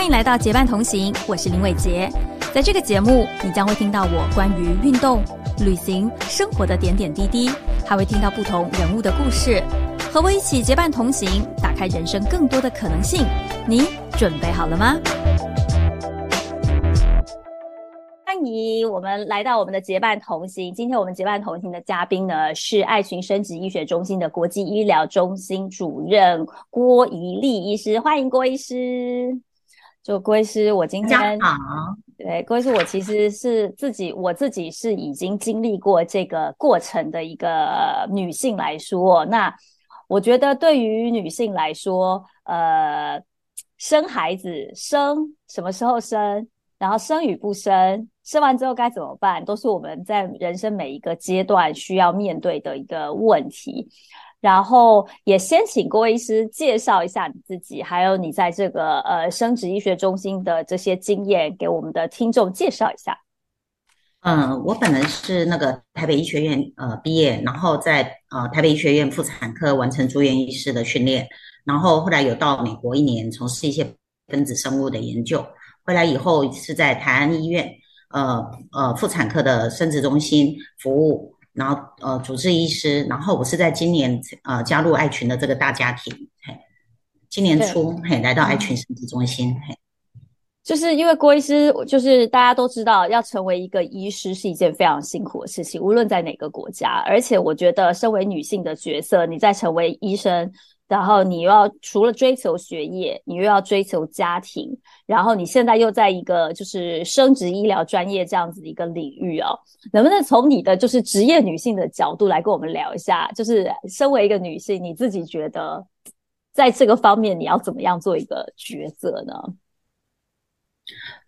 欢迎来到结伴同行，我是林伟杰。在这个节目，你将会听到我关于运动、旅行、生活的点点滴滴，还会听到不同人物的故事。和我一起结伴同行，打开人生更多的可能性。你准备好了吗？欢迎我们来到我们的结伴同行。今天我们结伴同行的嘉宾呢，是爱群生殖医学中心的国际医疗中心主任郭怡丽医师。欢迎郭医师。就郭医师，我今天。对，郭医师，我其实是自己，我自己是已经经历过这个过程的一个女性来说，那我觉得对于女性来说，呃，生孩子生什么时候生，然后生与不生，生完之后该怎么办，都是我们在人生每一个阶段需要面对的一个问题。然后也先请郭医师介绍一下你自己，还有你在这个呃生殖医学中心的这些经验，给我们的听众介绍一下。嗯，我本人是那个台北医学院呃毕业，然后在呃台北医学院妇产科完成住院医师的训练，然后后来有到美国一年从事一些分子生物的研究，回来以后是在台安医院呃呃妇产科的生殖中心服务。然后呃，主治医师，然后我是在今年呃加入爱群的这个大家庭，嘿，今年初嘿来到爱群生殖中心，嘿，就是因为郭医师，就是大家都知道，要成为一个医师是一件非常辛苦的事情，无论在哪个国家，而且我觉得身为女性的角色，你在成为医生。然后你又要除了追求学业，你又要追求家庭，然后你现在又在一个就是生殖医疗专业这样子的一个领域哦，能不能从你的就是职业女性的角度来跟我们聊一下？就是身为一个女性，你自己觉得在这个方面你要怎么样做一个抉择呢？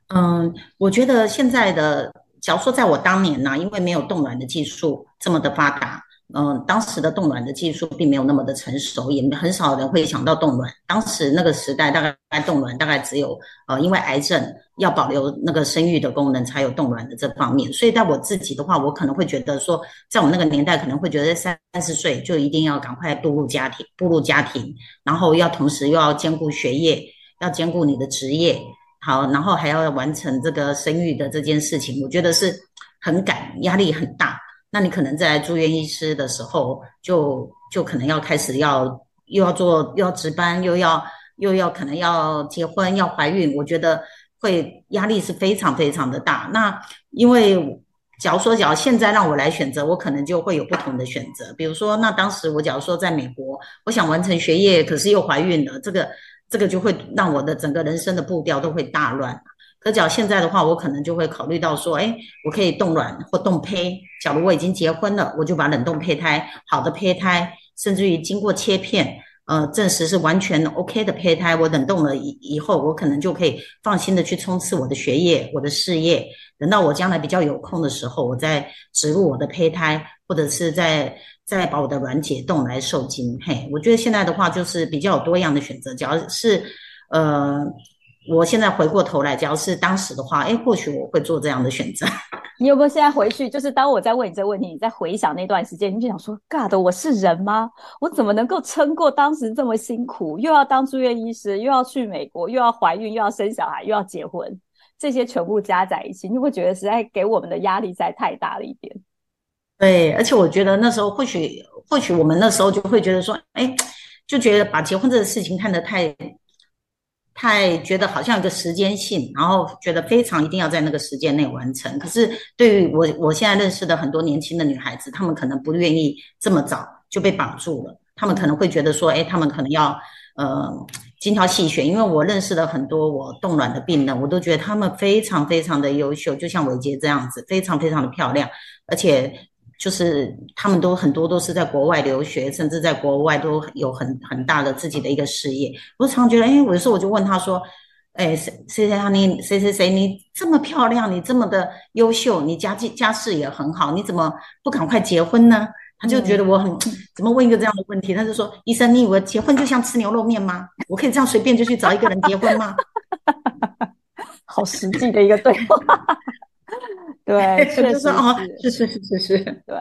嗯，我觉得现在的，假如说在我当年呢，因为没有冻卵的技术这么的发达。嗯，当时的冻卵的技术并没有那么的成熟，也很少人会想到冻卵。当时那个时代，大概冻卵大概只有呃，因为癌症要保留那个生育的功能，才有冻卵的这方面。所以在我自己的话，我可能会觉得说，在我那个年代，可能会觉得三三十岁就一定要赶快步入家庭，步入家庭，然后要同时又要兼顾学业，要兼顾你的职业，好，然后还要完成这个生育的这件事情，我觉得是很赶，压力很大。那你可能在住院医师的时候，就就可能要开始要又要做又要值班，又要又要可能要结婚要怀孕，我觉得会压力是非常非常的大。那因为假如说假如现在让我来选择，我可能就会有不同的选择。比如说，那当时我假如说在美国，我想完成学业，可是又怀孕了，这个这个就会让我的整个人生的步调都会大乱。可假如现在的话，我可能就会考虑到说，哎，我可以冻卵或冻胚。假如我已经结婚了，我就把冷冻胚胎，好的胚胎，甚至于经过切片，呃，证实是完全 OK 的胚胎，我冷冻了以以后，我可能就可以放心的去冲刺我的学业、我的事业。等到我将来比较有空的时候，我再植入我的胚胎，或者是再再把我的卵解冻来受精。嘿，我觉得现在的话就是比较有多样的选择。只要是呃。我现在回过头来，只要是当时的话，哎，或许我会做这样的选择。你有没有现在回去？就是当我在问你这个问题，你在回想那段时间，你就想说：“God，我是人吗？我怎么能够撑过当时这么辛苦？又要当住院医师，又要去美国，又要怀孕，又要生小孩，又要结婚，这些全部加在一起，你会觉得实在给我们的压力实在太大了一点。”对，而且我觉得那时候或许或许我们那时候就会觉得说：“哎，就觉得把结婚这个事情看得太……”太觉得好像一个时间性，然后觉得非常一定要在那个时间内完成。可是对于我我现在认识的很多年轻的女孩子，她们可能不愿意这么早就被绑住了。她们可能会觉得说，哎，她们可能要呃精挑细选。因为我认识的很多我冻卵的病人，我都觉得她们非常非常的优秀，就像伟杰这样子，非常非常的漂亮，而且。就是他们都很多都是在国外留学，甚至在国外都有很很大的自己的一个事业。我常觉得，哎，有时候我就问他说，哎，谁谁谁啊？你谁谁谁？你这么漂亮，你这么的优秀，你家境家世也很好，你怎么不赶快结婚呢？他就觉得我很怎么问一个这样的问题？他就说，医生，你以为结婚就像吃牛肉面吗？我可以这样随便就去找一个人结婚吗？好实际的一个对话。对，确实哦，是是是是是。对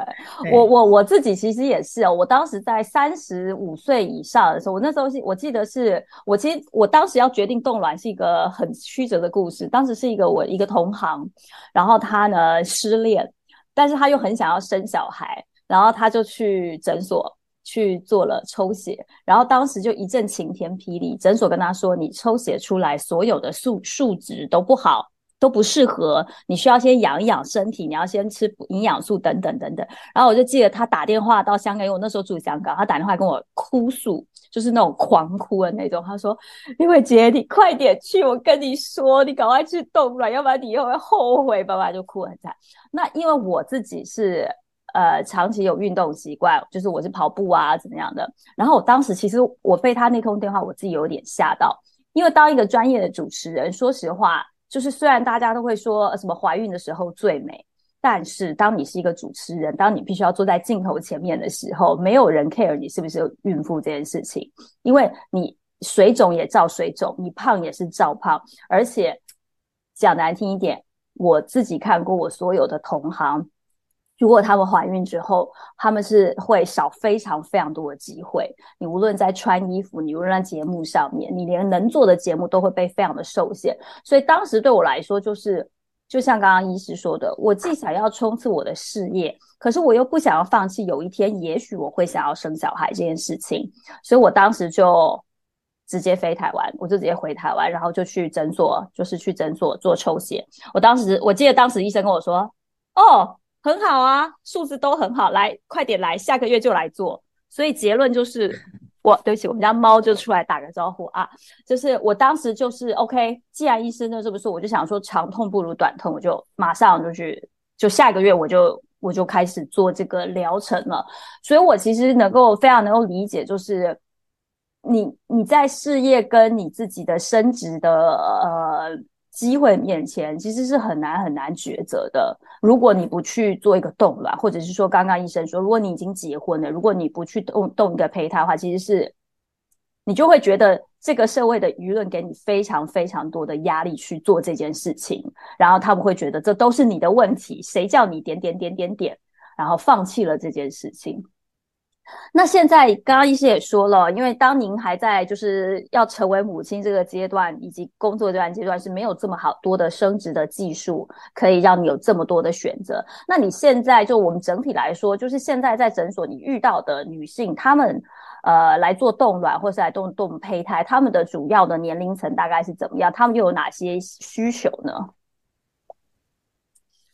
我我我自己其实也是哦，我当时在三十五岁以上的时候，我那时候是我记得是我其实我当时要决定冻卵是一个很曲折的故事。当时是一个我一个同行，然后他呢失恋，但是他又很想要生小孩，然后他就去诊所去做了抽血，然后当时就一阵晴天霹雳，诊所跟他说，你抽血出来所有的数数值都不好。都不适合，你需要先养一养身体，你要先吃营养素等等等等。然后我就记得他打电话到香港，因为我那时候住香港，他打电话跟我哭诉，就是那种狂哭的那种。他说：“因为姐，你快点去，我跟你说，你赶快去冻卵，要不然你以后会后悔。”爸爸就哭很惨。那因为我自己是呃长期有运动习惯，就是我是跑步啊怎么样的。然后我当时其实我被他那通电话，我自己有点吓到，因为当一个专业的主持人，说实话。就是虽然大家都会说什么怀孕的时候最美，但是当你是一个主持人，当你必须要坐在镜头前面的时候，没有人 care 你是不是孕妇这件事情，因为你水肿也照水肿，你胖也是照胖，而且讲难听一点，我自己看过我所有的同行。如果他们怀孕之后，他们是会少非常非常多的机会。你无论在穿衣服，你无论在节目上面，你连能做的节目都会被非常的受限。所以当时对我来说，就是就像刚刚医师说的，我既想要冲刺我的事业，可是我又不想要放弃有一天也许我会想要生小孩这件事情。所以我当时就直接飞台湾，我就直接回台湾，然后就去诊所，就是去诊所做抽血。我当时我记得当时医生跟我说：“哦。”很好啊，数字都很好，来，快点来，下个月就来做。所以结论就是，我对不起，我们家猫就出来打个招呼啊，就是我当时就是 OK，既然医生都这么说，我就想说长痛不如短痛，我就马上就去，就下个月我就我就开始做这个疗程了。所以我其实能够非常能够理解，就是你你在事业跟你自己的升职的呃。机会面前其实是很难很难抉择的。如果你不去做一个动卵，或者是说刚刚医生说，如果你已经结婚了，如果你不去动动一个胚胎的话，其实是你就会觉得这个社会的舆论给你非常非常多的压力去做这件事情，然后他们会觉得这都是你的问题，谁叫你点点点点点，然后放弃了这件事情。那现在刚刚医师也说了，因为当您还在就是要成为母亲这个阶段，以及工作这段阶段是没有这么好多的生殖的技术，可以让你有这么多的选择。那你现在就我们整体来说，就是现在在诊所你遇到的女性，她们呃来做冻卵或是来冻冻胚胎，她们的主要的年龄层大概是怎么样？她们又有哪些需求呢？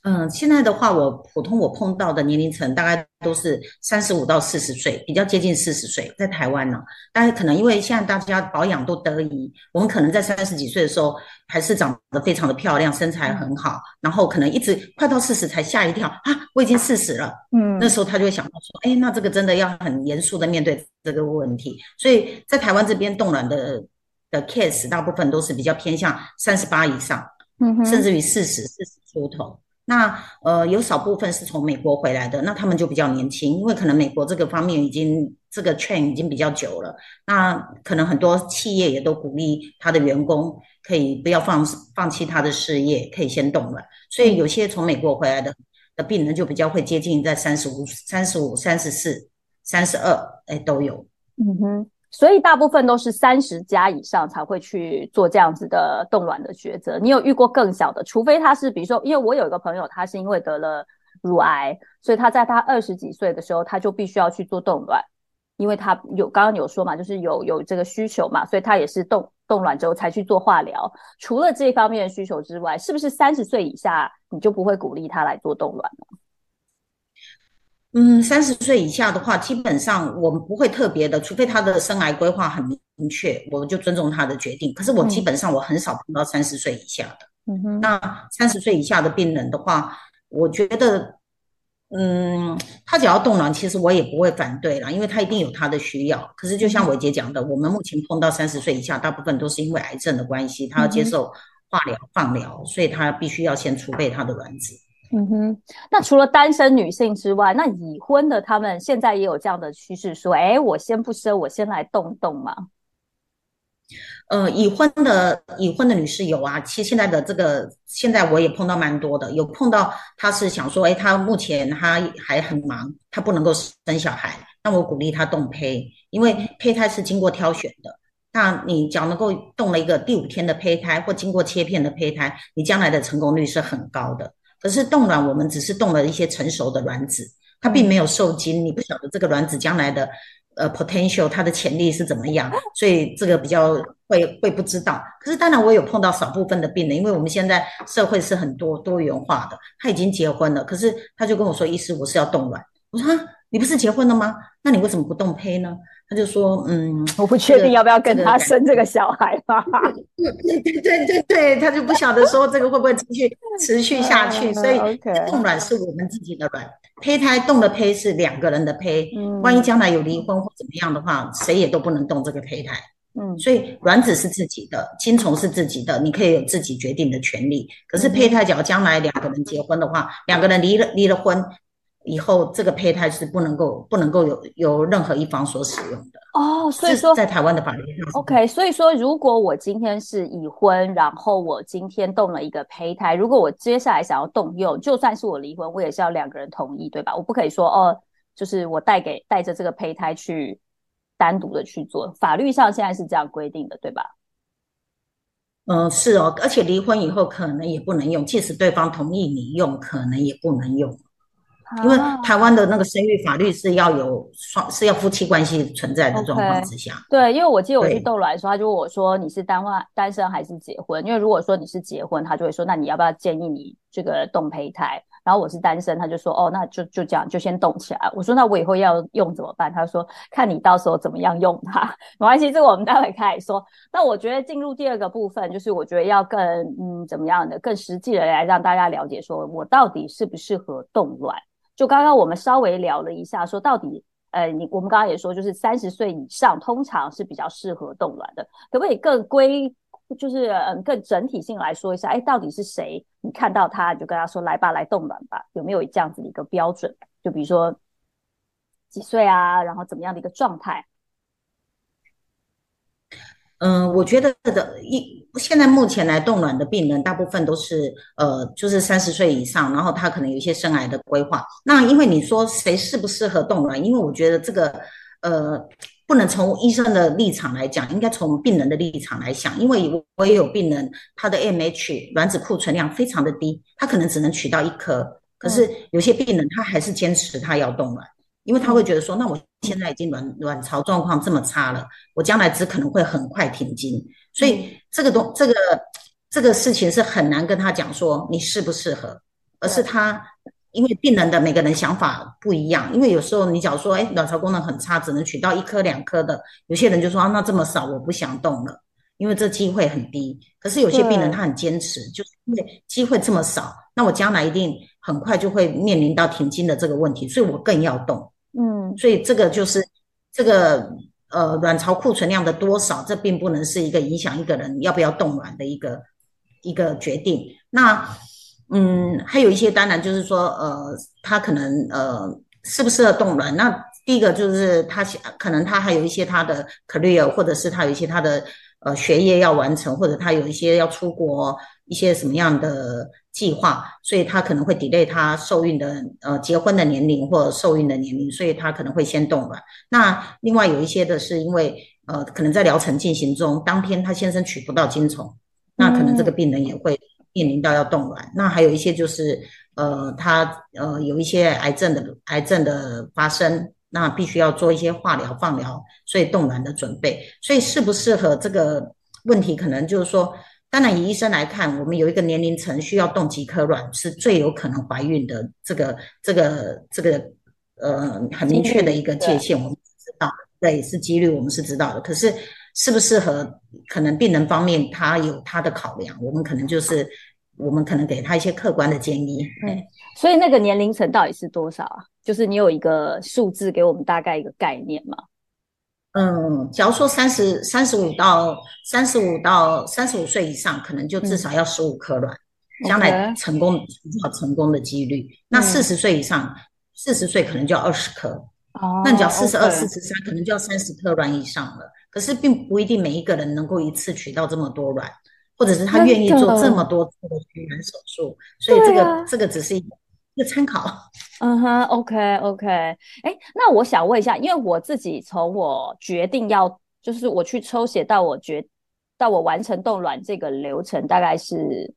嗯，现在的话，我普通我碰到的年龄层大概都是三十五到四十岁，比较接近四十岁。在台湾呢，大家可能因为现在大家保养都得宜，我们可能在三十几岁的时候还是长得非常的漂亮，身材很好，然后可能一直快到四十才吓一跳啊，我已经四十了。嗯，那时候他就会想到说，哎，那这个真的要很严肃的面对这个问题。所以在台湾这边冻卵的的 case 大部分都是比较偏向三十八以上，嗯，甚至于四十四十出头。那呃，有少部分是从美国回来的，那他们就比较年轻，因为可能美国这个方面已经这个 train 已经比较久了。那可能很多企业也都鼓励他的员工可以不要放放弃他的事业，可以先动了。所以有些从美国回来的的病人就比较会接近在三十五、三十五、三十四、三十二，哎，都有。嗯哼。所以大部分都是三十加以上才会去做这样子的冻卵的抉择。你有遇过更小的？除非他是，比如说，因为我有一个朋友，他是因为得了乳癌，所以他在他二十几岁的时候，他就必须要去做冻卵，因为他有刚刚有说嘛，就是有有这个需求嘛，所以他也是冻冻卵之后才去做化疗。除了这方面的需求之外，是不是三十岁以下你就不会鼓励他来做冻卵了？嗯，三十岁以下的话，基本上我们不会特别的，除非他的生癌规划很明确，我们就尊重他的决定。可是我基本上我很少碰到三十岁以下的。嗯哼，那三十岁以下的病人的话，我觉得，嗯，他只要动卵，其实我也不会反对啦，因为他一定有他的需要。可是就像伟杰讲的，我们目前碰到三十岁以下，大部分都是因为癌症的关系，他要接受化疗、放疗，所以他必须要先储备他的卵子。嗯哼，那除了单身女性之外，那已婚的他们现在也有这样的趋势，说，哎，我先不生，我先来动动嘛。呃，已婚的已婚的女士有啊，其实现在的这个现在我也碰到蛮多的，有碰到她是想说，哎，她目前她还很忙，她不能够生小孩，那我鼓励她动胚，因为胚胎是经过挑选的。那你只要能够动了一个第五天的胚胎或经过切片的胚胎，你将来的成功率是很高的。可是冻卵，我们只是冻了一些成熟的卵子，它并没有受精，你不晓得这个卵子将来的。呃，potential 它的潜力是怎么样？所以这个比较会会不知道。可是当然我有碰到少部分的病人，因为我们现在社会是很多多元化的。他已经结婚了，可是他就跟我说：“医师，我是要冻卵。”我说：“你不是结婚了吗？那你为什么不冻胚呢？”他就说：“嗯，我不确定要不要跟他生这个小孩吧。”对对对对对，他就不晓得说这个会不会持续 持续下去。所以冻卵是我们自己的卵。胚胎冻的胚是两个人的胚，万一将来有离婚或怎么样的话，谁也都不能动这个胚胎。嗯，所以卵子是自己的，精虫是自己的，你可以有自己决定的权利。可是胚胎，只要将来两个人结婚的话，两个人离了离了婚。以后这个胚胎是不能够不能够有有任何一方所使用的哦，所以说在台湾的法律上，OK，所以说如果我今天是已婚，然后我今天动了一个胚胎，如果我接下来想要动用，就算是我离婚，我也是要两个人同意，对吧？我不可以说哦，就是我带给带着这个胚胎去单独的去做，法律上现在是这样规定的，对吧？嗯，是哦，而且离婚以后可能也不能用，即使对方同意你用，可能也不能用。因为台湾的那个生育法律是要有双是要夫妻关系存在的状况之下，对，因为我记得我去逗卵的时候，他就问我说你是单外单身还是结婚？因为如果说你是结婚，他就会说那你要不要建议你这个动胚胎？然后我是单身，他就说哦那就就这样就先动起来。我说那我以后要用怎么办？他说看你到时候怎么样用它，没关系，这个我们待会开始说。那我觉得进入第二个部分，就是我觉得要更嗯怎么样的更实际的来让大家了解，说我到底适不适合冻卵。就刚刚我们稍微聊了一下，说到底，呃，你我们刚刚也说，就是三十岁以上通常是比较适合冻卵的，可不可以更归，就是嗯更整体性来说一下，哎，到底是谁？你看到他你就跟他说来吧，来冻卵吧，有没有这样子的一个标准？就比如说几岁啊，然后怎么样的一个状态？嗯，我觉得的一现在目前来冻卵的病人，大部分都是呃，就是三十岁以上，然后他可能有一些生癌的规划。那因为你说谁适不适合冻卵？因为我觉得这个呃，不能从医生的立场来讲，应该从病人的立场来想。因为我也有病人，他的 M H 卵子库存量非常的低，他可能只能取到一颗，可是有些病人他还是坚持他要冻卵。因为他会觉得说，那我现在已经卵卵巢状况这么差了，我将来只可能会很快停经，所以这个东这个这个事情是很难跟他讲说你适不适合，而是他因为病人的每个人想法不一样，因为有时候你假如说，哎，卵巢功能很差，只能取到一颗两颗的，有些人就说啊，那这么少我不想动了，因为这机会很低。可是有些病人他很坚持，就是因为机会这么少，那我将来一定很快就会面临到停经的这个问题，所以我更要动。所以这个就是这个呃卵巢库存量的多少，这并不能是一个影响一个人要不要冻卵的一个一个决定。那嗯，还有一些当然就是说呃，他可能呃适不适合冻卵？那第一个就是他可能他还有一些他的 career，或者是他有一些他的呃学业要完成，或者他有一些要出国一些什么样的。计划，所以他可能会 delay 他受孕的呃结婚的年龄或受孕的年龄，所以他可能会先冻卵。那另外有一些的是因为呃可能在疗程进行中，当天他先生取不到精虫，那可能这个病人也会面临到要冻卵。那还有一些就是呃他呃有一些癌症的癌症的发生，那必须要做一些化疗放疗，所以冻卵的准备。所以适不适合这个问题，可能就是说。当然，以医生来看，我们有一个年龄层需要冻几颗卵是最有可能怀孕的，这个、这个、这个，呃，很明确的一个界限，我们知道，对，是几率，我们是知道的。可是适不适合，可能病人方面他有他的考量，我们可能就是我们可能给他一些客观的建议。嗯，所以那个年龄层到底是多少啊？就是你有一个数字给我们大概一个概念吗？嗯，假如说三十三十五到三十五到三十五岁以上，可能就至少要十五颗卵，将来成功比较成功的几率。那四十岁以上，四十岁可能就要二十颗。哦，那你只要四十二、四十三，可能就要三十颗卵以上了。可是并不一定每一个人能够一次取到这么多卵，或者是他愿意做这么多次的取卵手术，所以这个这个只是一个一个参考。嗯哼，OK OK，哎，那我想问一下，因为我自己从我决定要，就是我去抽血到我决到我完成冻卵这个流程，大概是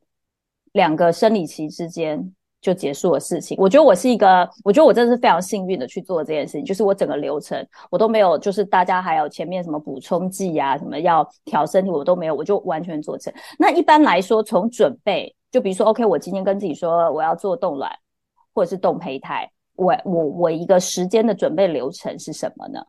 两个生理期之间。就结束的事情，我觉得我是一个，我觉得我真的是非常幸运的去做这件事情，就是我整个流程我都没有，就是大家还有前面什么补充剂啊，什么要调身体，我都没有，我就完全做成。那一般来说，从准备，就比如说，OK，我今天跟自己说我要做冻卵或者是冻胚胎，我我我一个时间的准备流程是什么呢？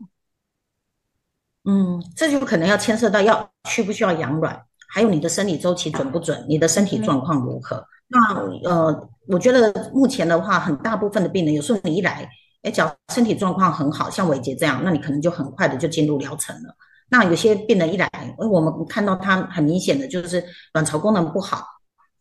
嗯，这就可能要牵涉到要需不需要养卵，还有你的生理周期准不准，你的身体状况如何。那呃，我觉得目前的话，很大部分的病人，有时候你一来，哎，只要身体状况很好，像伟杰这样，那你可能就很快的就进入疗程了。那有些病人一来，哎，我们看到他很明显的就是卵巢功能不好，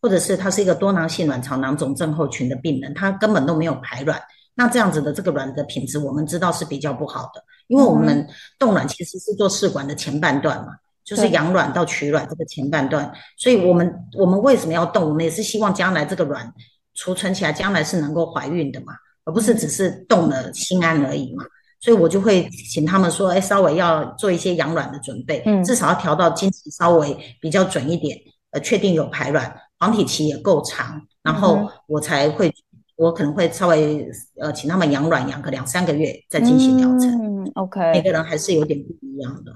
或者是他是一个多囊性卵巢囊肿症候群的病人，他根本都没有排卵。那这样子的这个卵的品质，我们知道是比较不好的，因为我们冻卵其实是做试管的前半段嘛。就是养卵到取卵这个前半段，所以我们我们为什么要冻？我们也是希望将来这个卵储存起来，将来是能够怀孕的嘛，而不是只是冻了心安而已嘛。所以我就会请他们说，哎，稍微要做一些养卵的准备，至少要调到经期稍微比较准一点，呃，确定有排卵，黄体期也够长，然后我才会。我可能会稍微呃，请他们养卵养个两三个月再进行疗程。嗯，OK。每个人还是有点不一样的。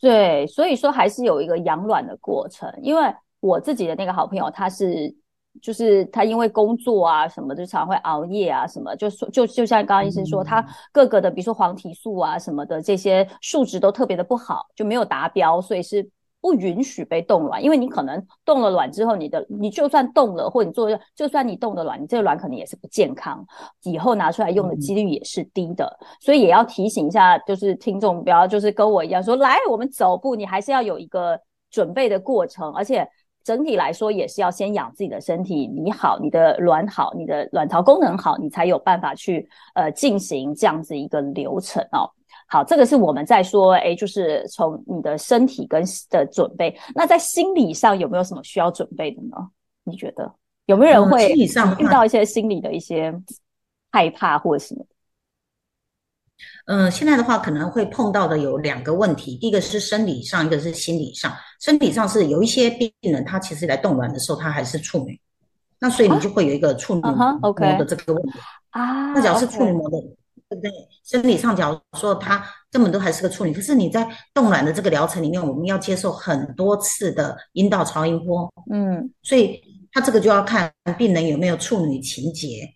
对，所以说还是有一个养卵的过程。因为我自己的那个好朋友，他是就是他因为工作啊什么，就常会熬夜啊什么，就说就就像刚刚医生说，他各个的比如说黄体素啊什么的这些数值都特别的不好，就没有达标，所以是。不允许被冻卵，因为你可能冻了卵之后，你的你就算冻了，或者你做，就算你冻的卵，你这个卵可能也是不健康，以后拿出来用的几率也是低的。所以也要提醒一下，就是听众不要就是跟我一样说，来我们走步，你还是要有一个准备的过程，而且整体来说也是要先养自己的身体，你好，你的卵好，你的卵巢功能好，你才有办法去呃进行这样子一个流程哦。好，这个是我们在说，哎，就是从你的身体跟的准备，那在心理上有没有什么需要准备的呢？你觉得有没有人会遇到一些心理的一些害怕或者什么？嗯，现在的话可能会碰到的有两个问题，第一个是生理上，一个是心理上。身体上是有一些病人，他其实来冻卵的时候他还是处女，那所以你就会有一个处女膜的这个问题啊。那只要是处女膜的。对不对？生理上假如说她根本都还是个处女，可是你在冻卵的这个疗程里面，我们要接受很多次的阴道超音波，嗯，所以他这个就要看病人有没有处女情节。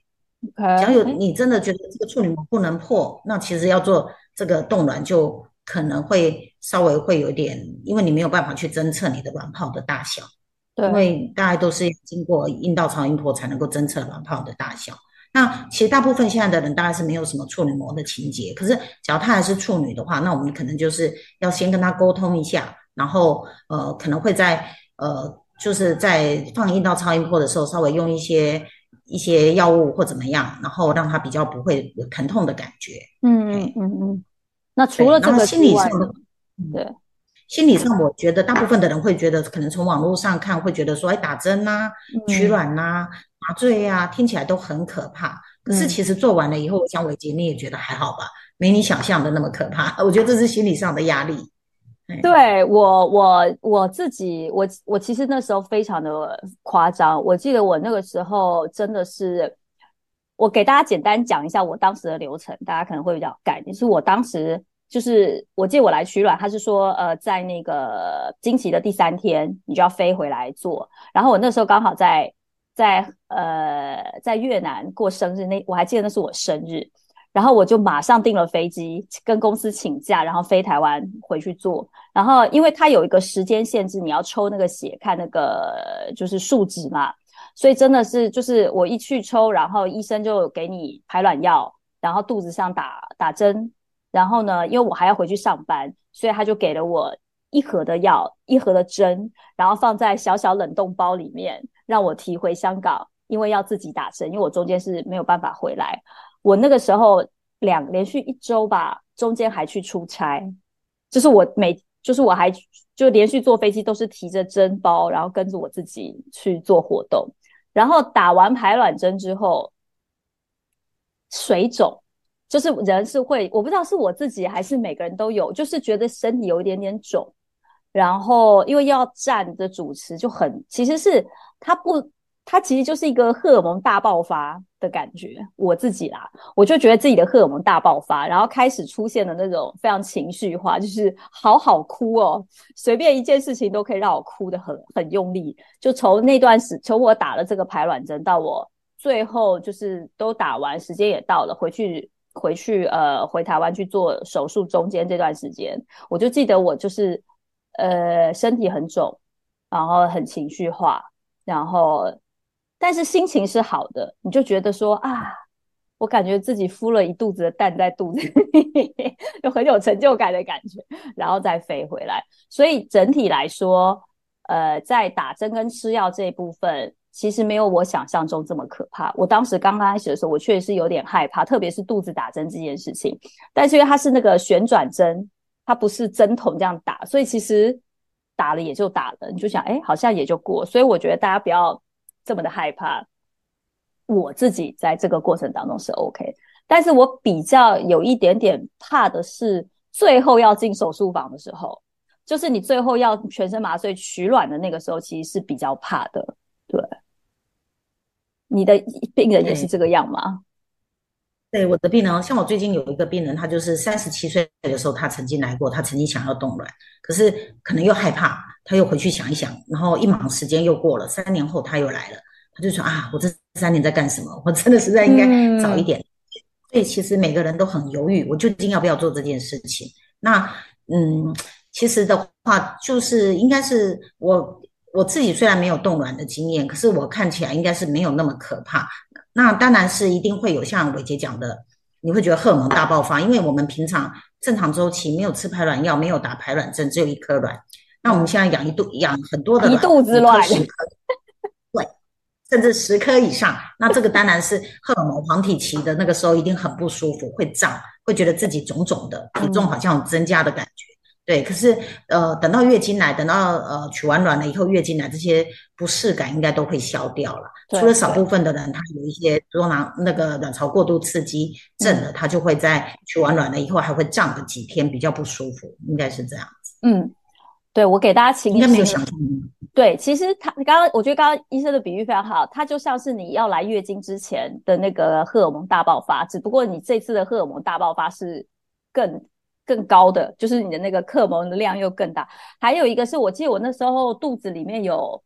只要有你真的觉得这个处女膜不能破，那其实要做这个冻卵就可能会稍微会有点，因为你没有办法去侦测你的卵泡的大小，对，因为大家都是经过阴道超音波才能够侦测卵泡的大小。那其实大部分现在的人大概是没有什么处女膜的情节，可是只要她还是处女的话，那我们可能就是要先跟她沟通一下，然后呃可能会在呃就是在放阴道超音波的时候稍微用一些一些药物或怎么样，然后让她比较不会有疼痛的感觉。嗯嗯嗯嗯。那除了这个心理上的，对，心理上我觉得大部分的人会觉得，可能从网络上看会觉得说，哎，打针呐，取卵呐。麻醉呀，听起来都很可怕。可是其实做完了以后，我想伟杰你也觉得还好吧？没你想象的那么可怕。我觉得这是心理上的压力。对我，我我自己，我我其实那时候非常的夸张。我记得我那个时候真的是，我给大家简单讲一下我当时的流程，大家可能会比较感。就。是我当时就是我借我来取卵，他是说呃，在那个经期的第三天，你就要飞回来做。然后我那时候刚好在。在呃，在越南过生日那，我还记得那是我生日，然后我就马上订了飞机，跟公司请假，然后飞台湾回去做。然后因为它有一个时间限制，你要抽那个血看那个就是数值嘛，所以真的是就是我一去抽，然后医生就给你排卵药，然后肚子上打打针，然后呢，因为我还要回去上班，所以他就给了我一盒的药，一盒的针，然后放在小小冷冻包里面。让我提回香港，因为要自己打针，因为我中间是没有办法回来。我那个时候两连续一周吧，中间还去出差，就是我每就是我还就连续坐飞机都是提着针包，然后跟着我自己去做活动。然后打完排卵针之后，水肿，就是人是会，我不知道是我自己还是每个人都有，就是觉得身体有一点点肿。然后因为要站着主持，就很其实是它不。它其实就是一个荷尔蒙大爆发的感觉，我自己啦，我就觉得自己的荷尔蒙大爆发，然后开始出现了那种非常情绪化，就是好好哭哦，随便一件事情都可以让我哭的很很用力。就从那段时，从我打了这个排卵针到我最后就是都打完，时间也到了，回去回去呃回台湾去做手术，中间这段时间，我就记得我就是呃身体很肿，然后很情绪化，然后。但是心情是好的，你就觉得说啊，我感觉自己孵了一肚子的蛋在肚子里，有很有成就感的感觉，然后再飞回来。所以整体来说，呃，在打针跟吃药这一部分，其实没有我想象中这么可怕。我当时刚刚开始的时候，我确实是有点害怕，特别是肚子打针这件事情。但是因为它是那个旋转针，它不是针筒这样打，所以其实打了也就打了，你就想，哎，好像也就过。所以我觉得大家不要。这么的害怕，我自己在这个过程当中是 OK，但是我比较有一点点怕的是，最后要进手术房的时候，就是你最后要全身麻醉取卵的那个时候，其实是比较怕的。对，你的病人也是这个样吗？对，我的病人，像我最近有一个病人，他就是三十七岁的时候，他曾经来过，他曾经想要冻卵，可是可能又害怕。他又回去想一想，然后一忙时间又过了，三年后他又来了，他就说啊，我这三年在干什么？我真的实在应该早一点。所以其实每个人都很犹豫，我究竟要不要做这件事情？那嗯，其实的话就是应该是我我自己虽然没有冻卵的经验，可是我看起来应该是没有那么可怕。那当然是一定会有像伟杰讲的，你会觉得荷尔蒙大爆发，因为我们平常正常周期没有吃排卵药，没有打排卵针，只有一颗卵。那我们现在养一肚养很多的卵一肚子卵，对，甚至十颗以上。那这个当然是荷尔蒙黄体期的那个时候，一定很不舒服，会胀，会觉得自己肿肿的，体重好像有增加的感觉。对，可是呃，等到月经来，等到呃取完卵了以后，月经来这些不适感应该都会消掉了。除了少部分的人，他有一些多囊那个卵巢过度刺激症的，他就会在取完卵了以后还会胀个几天，比较不舒服，应该是这样子。嗯。对，我给大家请应该没有想对，其实他刚刚我觉得刚刚医生的比喻非常好，它就像是你要来月经之前的那个荷尔蒙大爆发，只不过你这次的荷尔蒙大爆发是更更高的，就是你的那个克蒙的量又更大。还有一个是我记得我那时候肚子里面有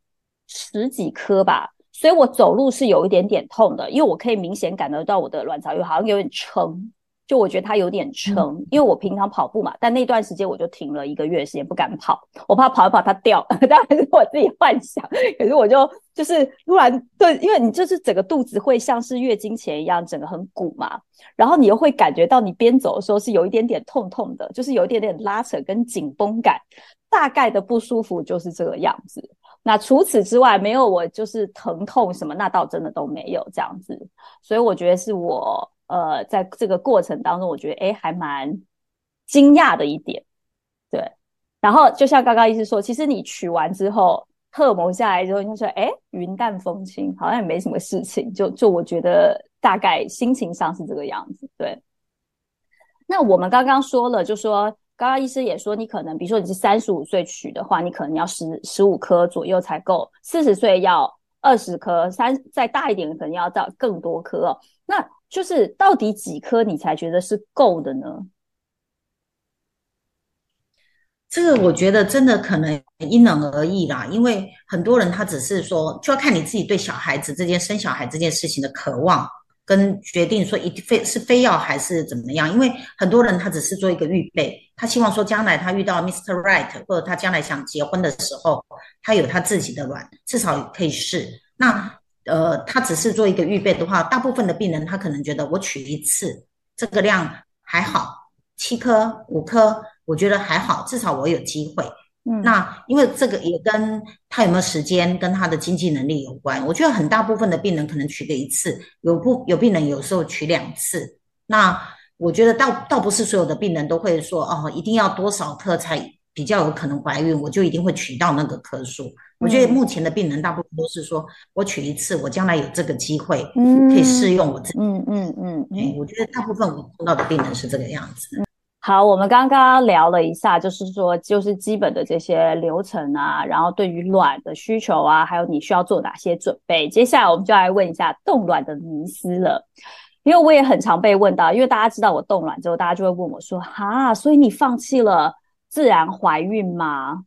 十几颗吧，所以我走路是有一点点痛的，因为我可以明显感得到我的卵巢有好像有点撑。就我觉得它有点撑，因为我平常跑步嘛，但那段时间我就停了一个月时间，不敢跑，我怕跑一跑它掉，当然是我自己幻想。可是我就就是突然对，因为你就是整个肚子会像是月经前一样，整个很鼓嘛，然后你又会感觉到你边走的时候是有一点点痛痛的，就是有一点点拉扯跟紧绷感，大概的不舒服就是这个样子。那除此之外，没有我就是疼痛什么，那倒真的都没有这样子。所以我觉得是我。呃，在这个过程当中，我觉得哎，还蛮惊讶的一点，对。然后就像刚刚医师说，其实你取完之后，荷尔蒙下来之后，你就说哎，云淡风轻，好像也没什么事情。就就我觉得大概心情上是这个样子，对。那我们刚刚说了，就说刚刚医师也说，你可能比如说你是三十五岁取的话，你可能要十十五颗左右才够；四十岁要二十颗，三再大一点可能要到更多颗。那就是到底几颗你才觉得是够的呢？这个我觉得真的可能因人而异啦，因为很多人他只是说，就要看你自己对小孩子这件生小孩这件事情的渴望跟决定，说一定非是非要还是怎么样。因为很多人他只是做一个预备，他希望说将来他遇到 Mr. Right，或者他将来想结婚的时候，他有他自己的卵，至少可以试。那呃，他只是做一个预备的话，大部分的病人他可能觉得我取一次这个量还好，七颗五颗，我觉得还好，至少我有机会。嗯，那因为这个也跟他有没有时间，跟他的经济能力有关。我觉得很大部分的病人可能取个一次，有不有病人有时候取两次。那我觉得倒倒不是所有的病人都会说哦，一定要多少颗才比较有可能怀孕，我就一定会取到那个颗数。我觉得目前的病人大部分都是说我取一次，我将来有这个机会可以试用我自己。嗯嗯嗯，哎，我觉得大部分我碰到的病人是这个样子。好，我们刚刚聊了一下，就是说，就是基本的这些流程啊，然后对于卵的需求啊，还有你需要做哪些准备。接下来我们就来问一下冻卵的迷思了，因为我也很常被问到，因为大家知道我冻卵之后，大家就会问我说：“哈，所以你放弃了自然怀孕吗？”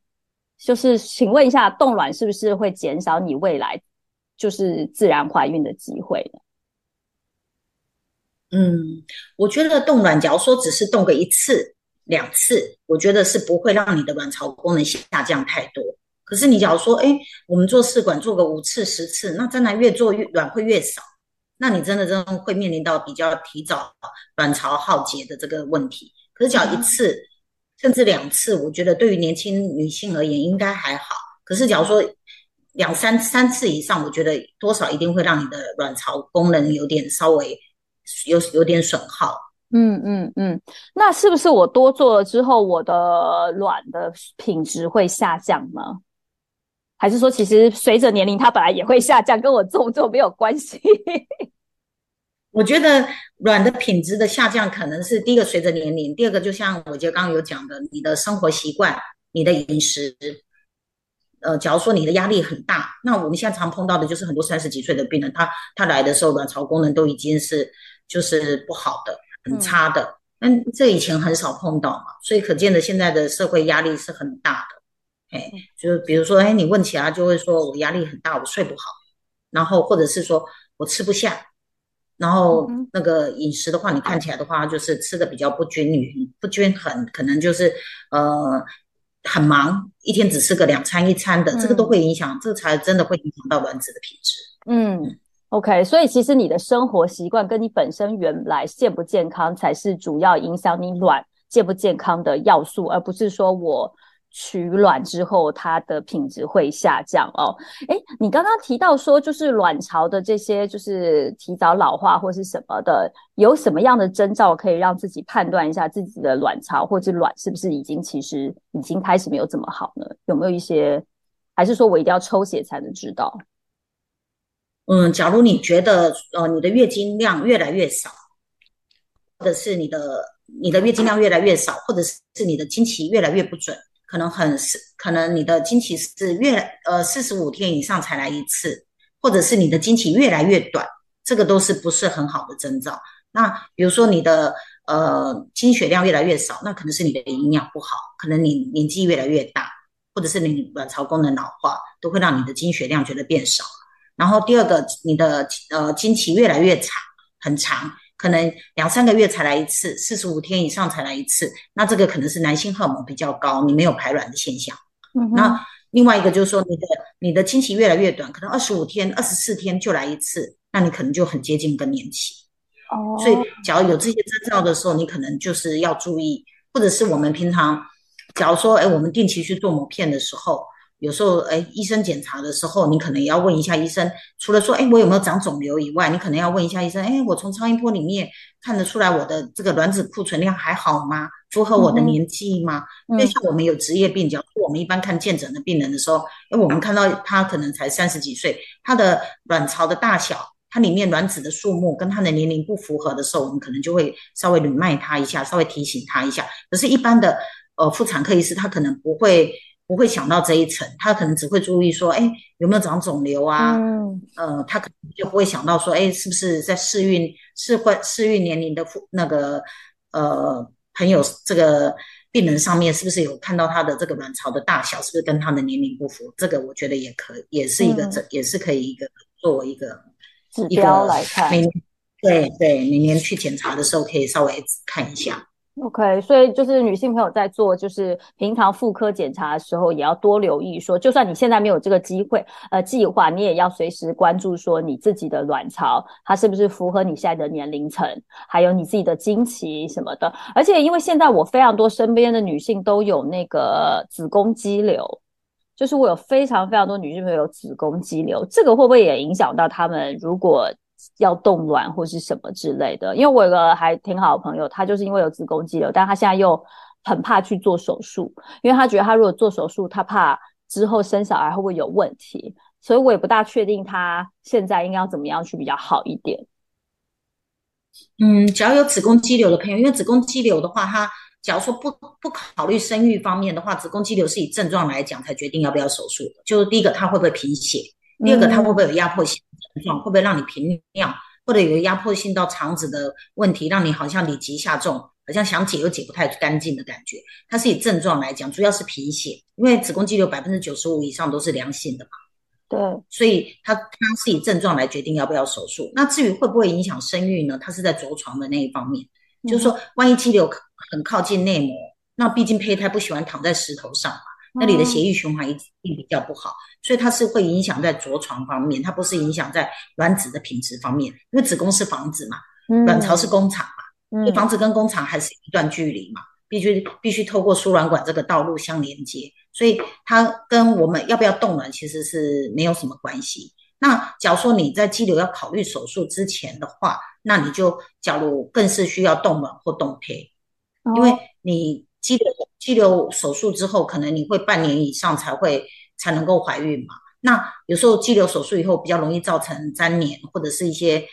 就是请问一下，冻卵是不是会减少你未来就是自然怀孕的机会呢？嗯，我觉得冻卵，假如说只是冻个一次、两次，我觉得是不会让你的卵巢功能下降太多。可是你假如说，哎，我们做试管做个五次、十次，那真的越做越卵会越少，那你真的真的会面临到比较提早卵巢耗竭的这个问题。可是，只要一次甚至两次，我觉得对于年轻女性而言应该还好。可是，假如说两三三次以上，我觉得多少一定会让你的卵巢功能有点稍微。有有点损耗，嗯嗯嗯，那是不是我多做了之后，我的卵的品质会下降呢？还是说，其实随着年龄，它本来也会下降，跟我做不做没有关系？我觉得卵的品质的下降，可能是第一个随着年龄，第二个就像我觉得刚刚有讲的，你的生活习惯、你的饮食。呃，假如说你的压力很大，那我们现在常碰到的就是很多三十几岁的病人，他他来的时候卵巢功能都已经是就是不好的、很差的。嗯，这以前很少碰到嘛，所以可见的现在的社会压力是很大的。哎，就比如说，哎，你问起来就会说我压力很大，我睡不好，然后或者是说我吃不下，然后那个饮食的话，你看起来的话就是吃的比较不均匀、不均衡，可能就是呃。很忙，一天只吃个两餐一餐的，这个都会影响，这才真的会影响到卵子的品质。嗯，OK，所以其实你的生活习惯跟你本身原来健不健康，才是主要影响你卵健不健康的要素，而不是说我。取卵之后，它的品质会下降哦。哎，你刚刚提到说，就是卵巢的这些，就是提早老化或是什么的，有什么样的征兆可以让自己判断一下自己的卵巢或者卵是不是已经其实已经开始没有这么好呢？有没有一些，还是说我一定要抽血才能知道？嗯，假如你觉得呃你的月经量越来越少，或者是你的你的月经量越来越少，或者是是你的经期越来越不准。可能很是，可能你的经期是越呃四十五天以上才来一次，或者是你的经期越来越短，这个都是不是很好的征兆。那比如说你的呃经血量越来越少，那可能是你的营养不好，可能你年纪越来越大，或者是你卵巢功能老化，都会让你的经血量觉得变少。然后第二个，你的呃经期越来越长，很长。可能两三个月才来一次，四十五天以上才来一次，那这个可能是男性荷尔蒙比较高，你没有排卵的现象。嗯那另外一个就是说，你的你的经期越来越短，可能二十五天、二十四天就来一次，那你可能就很接近更年期。哦，所以假如有这些征兆的时候，你可能就是要注意，或者是我们平常，假如说，哎，我们定期去做膜片的时候。有时候，哎，医生检查的时候，你可能也要问一下医生，除了说，哎，我有没有长肿瘤以外，你可能要问一下医生，哎，我从超音波里面看得出来我的这个卵子库存量还好吗？符合我的年纪吗？因为像我们有职业病，假如我们一般看见诊的病人的时候，哎，我们看到他可能才三十几岁，他的卵巢的大小，它里面卵子的数目跟他的年龄不符合的时候，我们可能就会稍微捋脉他一下，稍微提醒他一下。可是，一般的呃妇产科医师他可能不会。不会想到这一层，他可能只会注意说，哎，有没有长肿瘤啊？嗯，呃，他可能就不会想到说，哎，是不是在试孕试婚试孕年龄的妇那个呃朋友这个病人上面，是不是有看到他的这个卵巢的大小，是不是跟他的年龄不符？这个我觉得也可也是一个这也是可以一个作为一个指标来看。每年对对，每年去检查的时候可以稍微看一下。OK，所以就是女性朋友在做就是平常妇科检查的时候，也要多留意说，就算你现在没有这个机会呃计划，你也要随时关注说你自己的卵巢它是不是符合你现在的年龄层，还有你自己的经期什么的。而且因为现在我非常多身边的女性都有那个子宫肌瘤，就是我有非常非常多女性朋友有子宫肌瘤，这个会不会也影响到她们如果？要冻卵或是什么之类的，因为我有个还挺好的朋友，他就是因为有子宫肌瘤，但他现在又很怕去做手术，因为他觉得他如果做手术，他怕之后生小孩会不会有问题，所以我也不大确定他现在应该要怎么样去比较好一点。嗯，只要有子宫肌瘤的朋友，因为子宫肌瘤的话，他假如说不不考虑生育方面的话，子宫肌瘤是以症状来讲才决定要不要手术的。就是第一个，它会不会贫血；第二个，它会不会有压迫性症状，会不会让你频尿，或者有压迫性到肠子的问题，让你好像里急下重，好像想解又解不太干净的感觉。它是以症状来讲，主要是贫血，因为子宫肌瘤百分之九十五以上都是良性的嘛。对，所以它它是以症状来决定要不要手术。那至于会不会影响生育呢？它是在着床的那一方面，就是说，万一肌瘤很靠近内膜，那毕竟胚胎不喜欢躺在石头上嘛，那里的血液循环一定比较不好，所以它是会影响在着床方面，它不是影响在卵子的品质方面，因为子宫是房子嘛，卵巢是工厂嘛，所以房子跟工厂还是一段距离嘛，必须必须透过输卵管这个道路相连接。所以它跟我们要不要冻卵其实是没有什么关系。那假如说你在肌瘤要考虑手术之前的话，那你就假如更是需要冻卵或冻胚，因为你肌瘤肌瘤手术之后，可能你会半年以上才会才能够怀孕嘛。那有时候肌瘤手术以后比较容易造成粘连或者是一些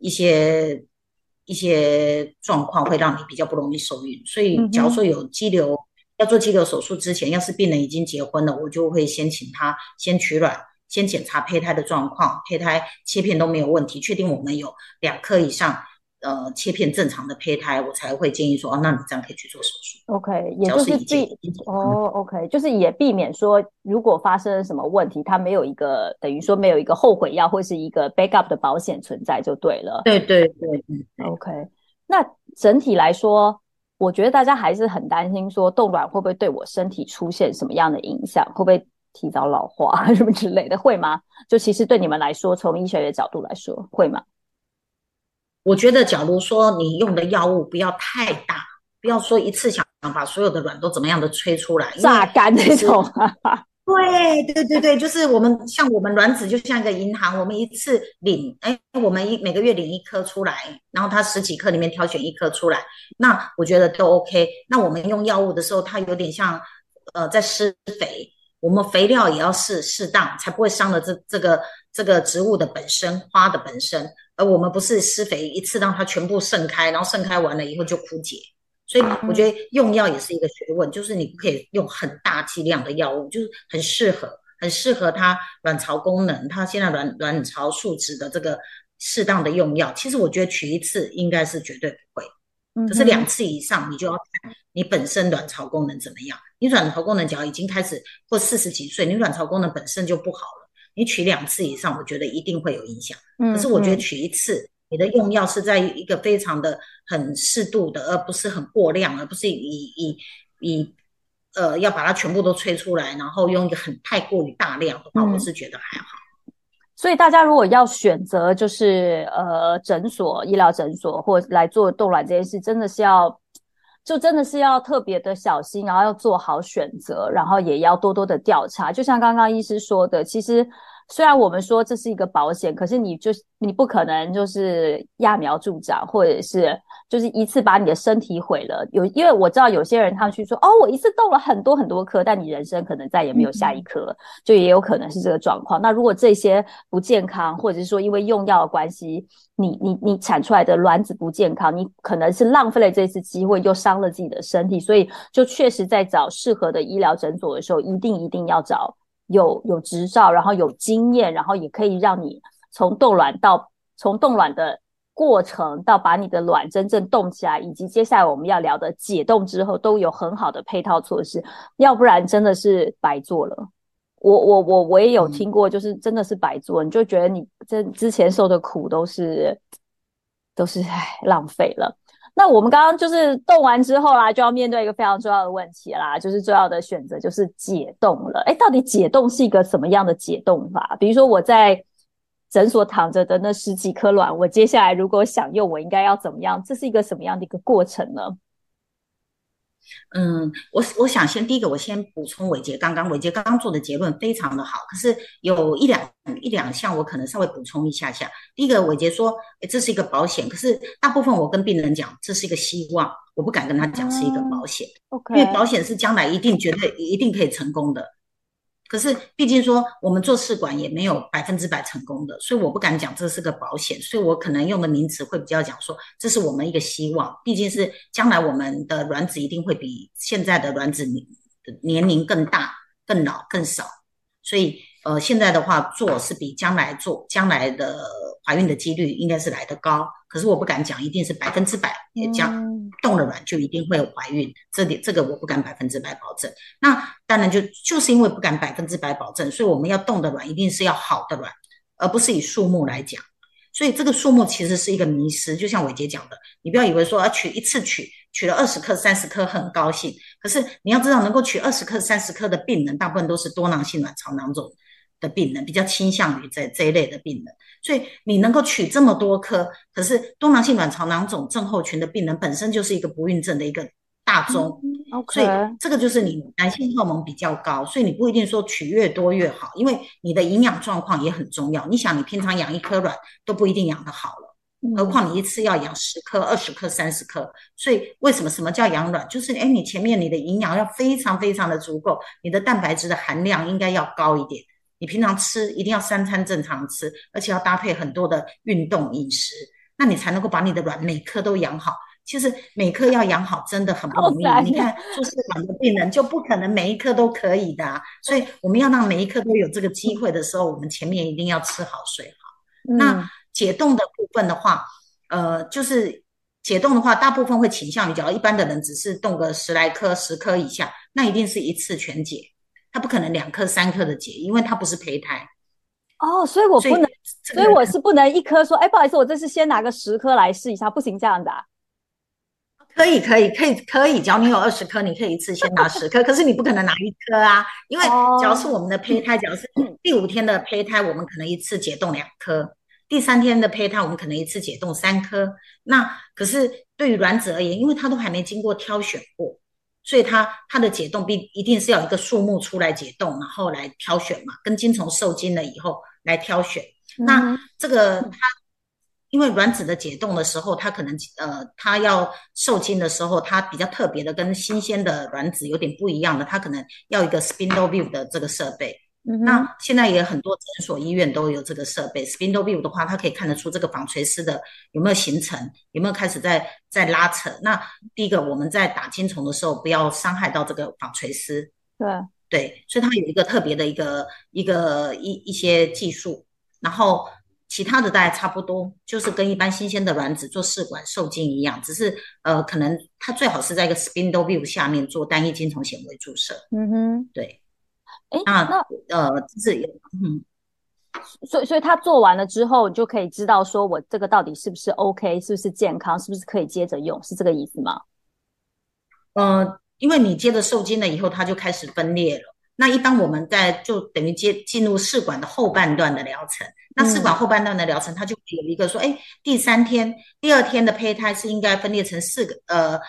一些一些状况，会让你比较不容易受孕。所以假如说有肌瘤。要做肌瘤手术之前，要是病人已经结婚了，我就会先请他先取卵，先检查胚胎的状况，胚胎切片都没有问题，确定我们有两颗以上，呃，切片正常的胚胎，我才会建议说，哦，那你这样可以去做手术。OK，也就是避哦，OK，就是也避免说，如果发生什么问题，它没有一个等于说没有一个后悔药或是一个 backup 的保险存在就对了。对对对，OK，那整体来说。我觉得大家还是很担心，说冻卵会不会对我身体出现什么样的影响？会不会提早老化 什么之类的？会吗？就其实对你们来说，从医学的角度来说，会吗？我觉得，假如说你用的药物不要太大，不要说一次想把所有的卵都怎么样的吹出来，榨干那种。对对对对，就是我们像我们卵子就像一个银行，我们一次领，哎，我们一每个月领一颗出来，然后它十几颗里面挑选一颗出来，那我觉得都 OK。那我们用药物的时候，它有点像呃在施肥，我们肥料也要适适当，才不会伤了这这个这个植物的本身花的本身，而我们不是施肥一次让它全部盛开，然后盛开完了以后就枯竭。所以我觉得用药也是一个学问，就是你不可以用很大剂量的药物，就是很适合很适合它卵巢功能，它现在卵卵巢数值的这个适当的用药。其实我觉得取一次应该是绝对不会，可是两次以上你就要看你本身卵巢功能怎么样。你卵巢功能只要已经开始或四十几岁，你卵巢功能本身就不好了，你取两次以上，我觉得一定会有影响。可是我觉得取一次。你的用药是在一个非常的很适度的，而不是很过量，而不是以以以呃要把它全部都吹出来，然后用一个很太过于大量的话，我是觉得还好。所以大家如果要选择，就是呃诊所、医疗诊所或来做冻卵这件事，真的是要就真的是要特别的小心，然后要做好选择，然后也要多多的调查。就像刚刚医师说的，其实。虽然我们说这是一个保险，可是你就你不可能就是揠苗助长，或者是就是一次把你的身体毁了。有因为我知道有些人他去说哦，我一次动了很多很多颗，但你人生可能再也没有下一颗，就也有可能是这个状况。那如果这些不健康，或者是说因为用药的关系，你你你产出来的卵子不健康，你可能是浪费了这次机会，又伤了自己的身体。所以就确实在找适合的医疗诊所的时候，一定一定要找。有有执照，然后有经验，然后也可以让你从冻卵到从冻卵的过程到把你的卵真正冻起来，以及接下来我们要聊的解冻之后，都有很好的配套措施。要不然真的是白做了。我我我我也有听过，就是真的是白做，你就觉得你这之前受的苦都是都是唉浪费了。那我们刚刚就是冻完之后啦，就要面对一个非常重要的问题啦，就是重要的选择就是解冻了。哎，到底解冻是一个什么样的解冻法？比如说我在诊所躺着的那十几颗卵，我接下来如果想用，我应该要怎么样？这是一个什么样的一个过程呢？嗯，我我想先第一个，我先补充伟杰刚刚伟杰刚刚做的结论非常的好，可是有一两一两项我可能稍微补充一下下。第一个，伟杰说这是一个保险，可是大部分我跟病人讲这是一个希望，我不敢跟他讲是一个保险，因为保险是将来一定绝对一定可以成功的。可是，毕竟说我们做试管也没有百分之百成功的，所以我不敢讲这是个保险，所以我可能用的名词会比较讲说，这是我们一个希望。毕竟是将来我们的卵子一定会比现在的卵子年龄更大、更老、更少，所以呃，现在的话做是比将来做将来的怀孕的几率应该是来得高。可是我不敢讲一定是百分之百，也讲动了卵就一定会怀孕，这点这个我不敢百分之百保证。那当然就就是因为不敢百分之百保证，所以我们要动的卵一定是要好的卵，而不是以数目来讲。所以这个数目其实是一个迷失，就像伟杰讲的，你不要以为说啊取一次取取了二十克、三十克很高兴，可是你要知道能够取二十克、三十克的病人，大部分都是多囊性卵巢囊肿的病人，比较倾向于这这一类的病人。所以你能够取这么多颗，可是多囊性卵巢囊肿症候群的病人本身就是一个不孕症的一个大宗，所以这个就是你男性荷尔蒙比较高，所以你不一定说取越多越好，因为你的营养状况也很重要。你想，你平常养一颗卵都不一定养得好了，何况你一次要养十颗、二十颗、三十颗。所以为什么什么叫养卵？就是哎，你前面你的营养要非常非常的足够，你的蛋白质的含量应该要高一点。你平常吃一定要三餐正常吃，而且要搭配很多的运动饮食，那你才能够把你的卵每颗都养好。其实每颗要养好真的很不容易。你看做试管的病人就不可能每一颗都可以的，所以我们要让每一颗都有这个机会的时候，我们前面一定要吃好睡好。那解冻的部分的话，呃，就是解冻的话，大部分会倾向于，假如一般的人只是冻个十来颗、十颗以下，那一定是一次全解。它不可能两颗三颗的解，因为它不是胚胎哦，所以我不能，所以我是不能一颗说，哎，不好意思，我这次先拿个十颗来试一下，不行这样的啊？可以，可以，可以，可以，只要你有二十颗，你可以一次先拿十颗，可是你不可能拿一颗啊，因为只要是我们的胚胎，只要是第五天的胚胎，我们可能一次解冻两颗，第三天的胚胎，我们可能一次解冻三颗。那可是对于卵子而言，因为它都还没经过挑选过。所以它它的解冻必一定是要一个树木出来解冻，然后来挑选嘛，跟精虫受精了以后来挑选。那这个它因为卵子的解冻的时候，它可能呃它要受精的时候，它比较特别的，跟新鲜的卵子有点不一样的，它可能要一个 spindle view 的这个设备。那现在也很多诊所、医院都有这个设备。Spindle View 的话，它可以看得出这个纺锤丝的有没有形成，有没有开始在在拉扯。那第一个，我们在打精虫的时候，不要伤害到这个纺锤丝。对对，所以它有一个特别的一个一个一一些技术。然后其他的大概差不多，就是跟一般新鲜的卵子做试管受精一样，只是呃，可能它最好是在一个 Spindle View 下面做单一精虫显微注射。嗯哼，对。哎，那呃，是嗯，所以所以他做完了之后，你就可以知道说我这个到底是不是 OK，是不是健康，是不是可以接着用，是这个意思吗？呃，因为你接着受精了以后，它就开始分裂了。那一般我们在就等于接进入试管的后半段的疗程。那试管后半段的疗程，它就有一个说，哎，第三天、第二天的胚胎是应该分裂成四个呃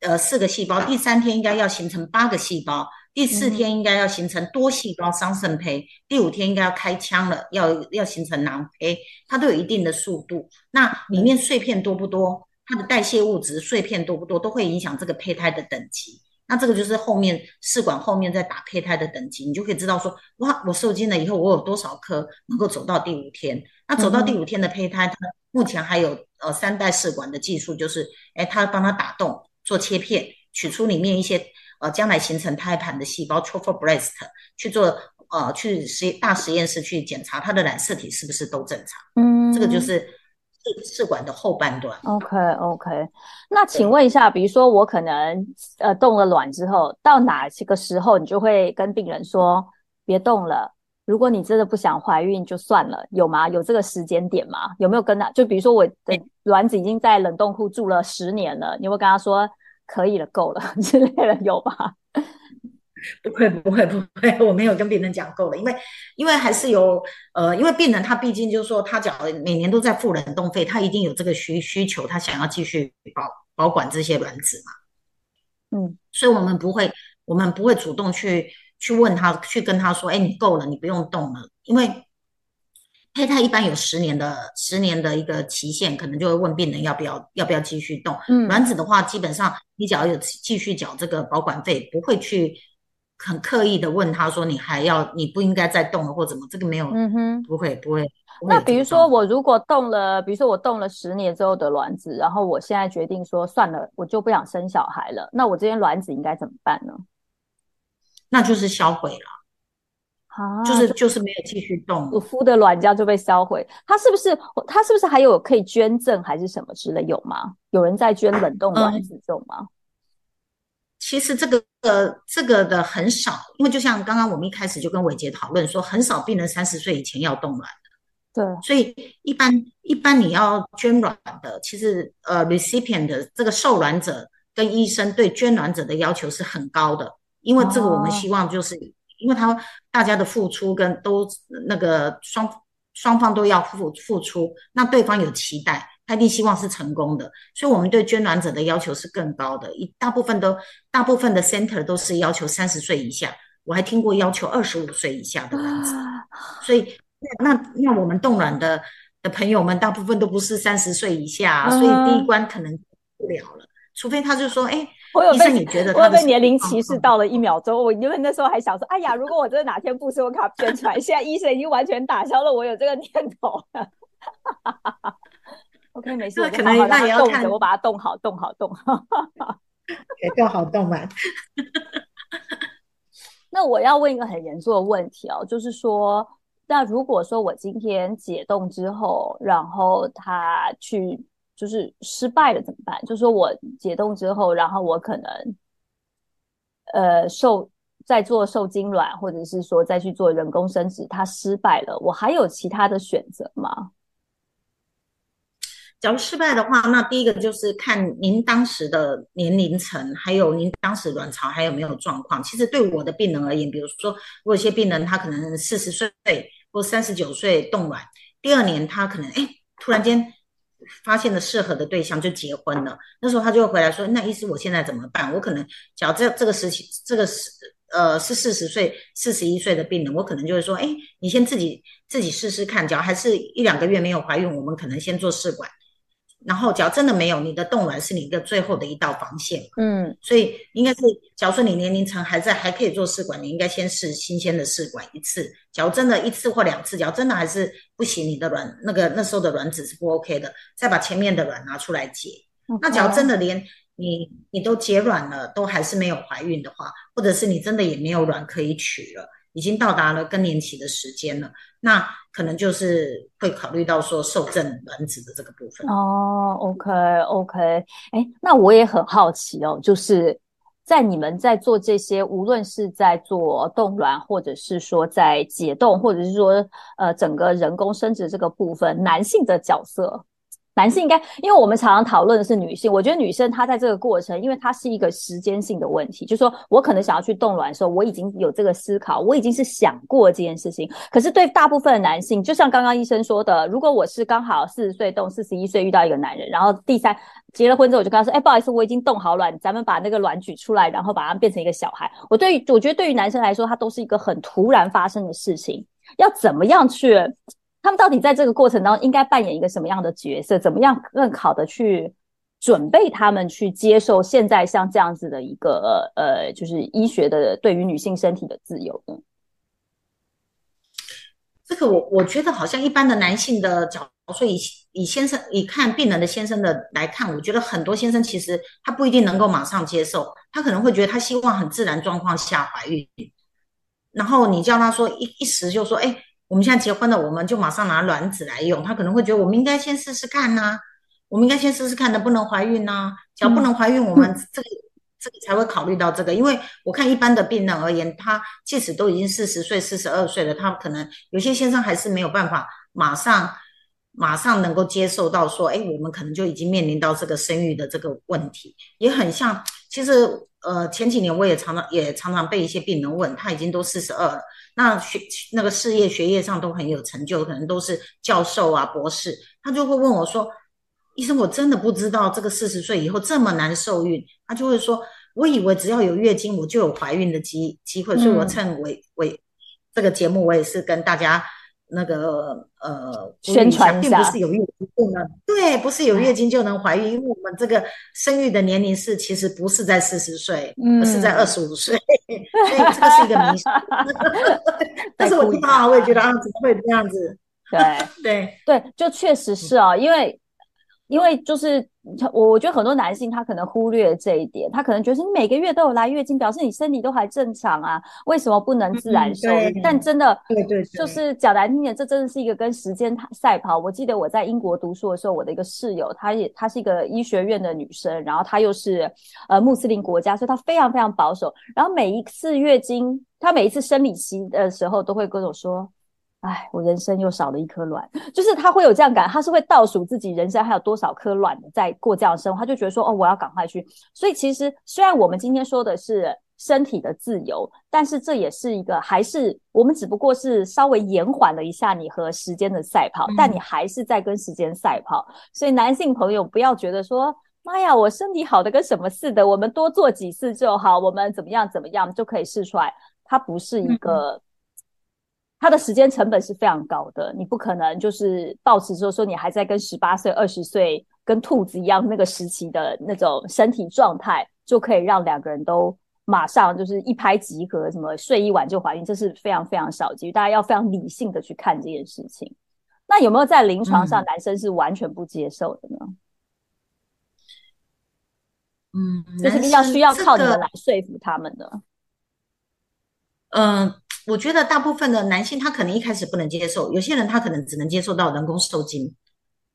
呃四个细胞，第三天应该要形成八个细胞。第四天应该要形成多细胞桑葚胚，第五天应该要开腔了，要要形成囊胚，它都有一定的速度。那里面碎片多不多？它的代谢物质碎片多不多？都会影响这个胚胎的等级。那这个就是后面试管后面再打胚胎的等级，你就可以知道说，哇，我受精了以后，我有多少颗能够走到第五天？那走到第五天的胚胎，它目前还有呃三代试管的技术，就是哎，它帮它打洞做切片，取出里面一些。呃，将来形成胎盘的细胞 t r o p h o b r e a s t 去做呃，去实大实验室去检查它的染色体是不是都正常。嗯，这个就是试试管的后半段。OK OK，那请问一下，比如说我可能呃动了卵之后，到哪些个时候你就会跟病人说别动了？如果你真的不想怀孕就算了，有吗？有这个时间点吗？有没有跟他？就比如说我的卵子已经在冷冻库住了十年了，你会跟他说？可以了，够了 之类的有吧？不会，不会，不会，我没有跟病人讲够了，因为因为还是有呃，因为病人他毕竟就是说，他讲每年都在付冷冻费，他一定有这个需需求，他想要继续保保管这些卵子嘛。嗯，所以我们不会，我们不会主动去去问他，去跟他说，哎，你够了，你不用动了，因为胚胎一般有十年的十年的一个期限，可能就会问病人要不要要不要继续动。嗯，卵子的话，基本上你只要有继续缴这个保管费，不会去很刻意的问他说你还要你不应该再动了或怎么，这个没有，嗯哼，不会不会。那比如说我如果动了，比如说我动了十年之后的卵子，然后我现在决定说算了，我就不想生小孩了，那我这些卵子应该怎么办呢？那就是销毁了，啊，就是就是没有继续动，我孵的卵浆就被销毁。它是不是它是不是还有可以捐赠还是什么之类有吗？有人在捐冷冻卵子这种吗？其实这个呃这个的很少，因为就像刚刚我们一开始就跟伟杰讨论说，很少病人三十岁以前要冻卵。对，所以一般一般你要捐卵的，其实呃，recipient 的这个受卵者跟医生对捐卵者的要求是很高的，因为这个我们希望就是，因为他大家的付出跟都那个双双方都要付付出，那对方有期待，他一定希望是成功的，所以我们对捐卵者的要求是更高的，一大部分都大部分的 center 都是要求三十岁以下，我还听过要求二十五岁以下的卵子，所以。那那那我们冻卵的的朋友们，大部分都不是三十岁以下，所以第一关可能不了了。除非他就说：“哎，医生，你觉得他的年龄歧视到了一秒钟？”我因为那时候还想说：“哎呀，如果我真的哪天不收卡捐出来，现在医生已经完全打消了我有这个念头。”OK，没事，可能那也要看，我把它冻好，冻好，冻好，给冻好冻满。那我要问一个很严肃的问题哦，就是说。那如果说我今天解冻之后，然后他去就是失败了怎么办？就是说我解冻之后，然后我可能呃受再做受精卵，或者是说再去做人工生殖，它失败了，我还有其他的选择吗？假如失败的话，那第一个就是看您当时的年龄层，还有您当时卵巢还有没有状况。其实对我的病人而言，比如说我有些病人他可能四十岁。或三十九岁冻卵，第二年他可能哎，突然间发现了适合的对象就结婚了。那时候他就会回来说：“那意思我现在怎么办？我可能假如这这个时期，这个是呃是四十岁、四十一岁的病人，我可能就会说：哎，你先自己自己试试看。只要还是一两个月没有怀孕，我们可能先做试管。”然后，只要真的没有，你的冻卵是你的最后的一道防线。嗯，所以应该是，假如说你年龄层还在，还可以做试管，你应该先试新鲜的试管一次。假如真的一次或两次，假如真的还是不行，你的卵那个那时候的卵子是不 OK 的，再把前面的卵拿出来解。那假如真的连你你都结卵了，都还是没有怀孕的话，或者是你真的也没有卵可以取了。已经到达了更年期的时间了，那可能就是会考虑到说受赠卵子的这个部分哦。OK OK，哎，那我也很好奇哦，就是在你们在做这些，无论是在做冻卵，或者是说在解冻，或者是说呃整个人工生殖这个部分，男性的角色。男性应该，因为我们常常讨论的是女性，我觉得女生她在这个过程，因为它是一个时间性的问题，就是说我可能想要去冻卵的时候，我已经有这个思考，我已经是想过这件事情。可是对大部分的男性，就像刚刚医生说的，如果我是刚好四十岁冻，四十一岁遇到一个男人，然后第三结了婚之后，我就跟他说，哎，不好意思，我已经冻好卵，咱们把那个卵取出来，然后把它变成一个小孩。我对于我觉得对于男生来说，它都是一个很突然发生的事情，要怎么样去？他们到底在这个过程当中应该扮演一个什么样的角色？怎么样更好的去准备他们去接受现在像这样子的一个呃，就是医学的对于女性身体的自由呢？这个我我觉得好像一般的男性的角度，以以先生以看病人的先生的来看，我觉得很多先生其实他不一定能够马上接受，他可能会觉得他希望很自然状况下怀孕，然后你叫他说一一时就说哎。我们现在结婚了，我们就马上拿卵子来用。他可能会觉得，我们应该先试试看呐，我们应该先试试看能不能怀孕呐。只要不能怀孕，我们这个 这个才会考虑到这个。因为我看一般的病人而言，他即使都已经四十岁、四十二岁了，他可能有些先生还是没有办法马上马上能够接受到说，哎，我们可能就已经面临到这个生育的这个问题，也很像。其实，呃，前几年我也常常也常常被一些病人问，他已经都四十二了。那学那个事业学业上都很有成就，可能都是教授啊博士，他就会问我说：“医生，我真的不知道这个四十岁以后这么难受孕。”他就会说：“我以为只要有月经，我就有怀孕的机机会，所以我趁为为这个节目，我也是跟大家。那个呃，宣传并不是有月经就能对，不是有月经就能怀孕，因为我们这个生育的年龄是其实不是在四十岁，而是在二十五岁，所以这个是一个迷信。但是我听到，我也觉得啊，怎么会这样子？对对对，就确实是啊，因为。因为就是我，我觉得很多男性他可能忽略这一点，他可能觉得你每个月都有来月经，表示你身体都还正常啊，为什么不能自然受孕？但真的，对对，就是讲难听点，这真的是一个跟时间赛跑。我记得我在英国读书的时候，我的一个室友，她也她是一个医学院的女生，然后她又是呃穆斯林国家，所以她非常非常保守。然后每一次月经，她每一次生理期的时候，都会跟我说。哎，我人生又少了一颗卵，就是他会有这样感，他是会倒数自己人生还有多少颗卵在过这样生活，他就觉得说，哦，我要赶快去。所以其实虽然我们今天说的是身体的自由，但是这也是一个，还是我们只不过是稍微延缓了一下你和时间的赛跑，但你还是在跟时间赛跑。所以男性朋友不要觉得说，妈呀，我身体好的跟什么似的，我们多做几次就好，我们怎么样怎么样就可以试出来，它不是一个。它的时间成本是非常高的，你不可能就是保持说说你还在跟十八岁、二十岁跟兔子一样那个时期的那种身体状态，就可以让两个人都马上就是一拍即合，什么睡一晚就怀孕，这是非常非常少见。大家要非常理性的去看这件事情。那有没有在临床上男生是完全不接受的呢？嗯，就是比较需要靠你们来说服他们的。嗯。我觉得大部分的男性他可能一开始不能接受，有些人他可能只能接受到人工受精，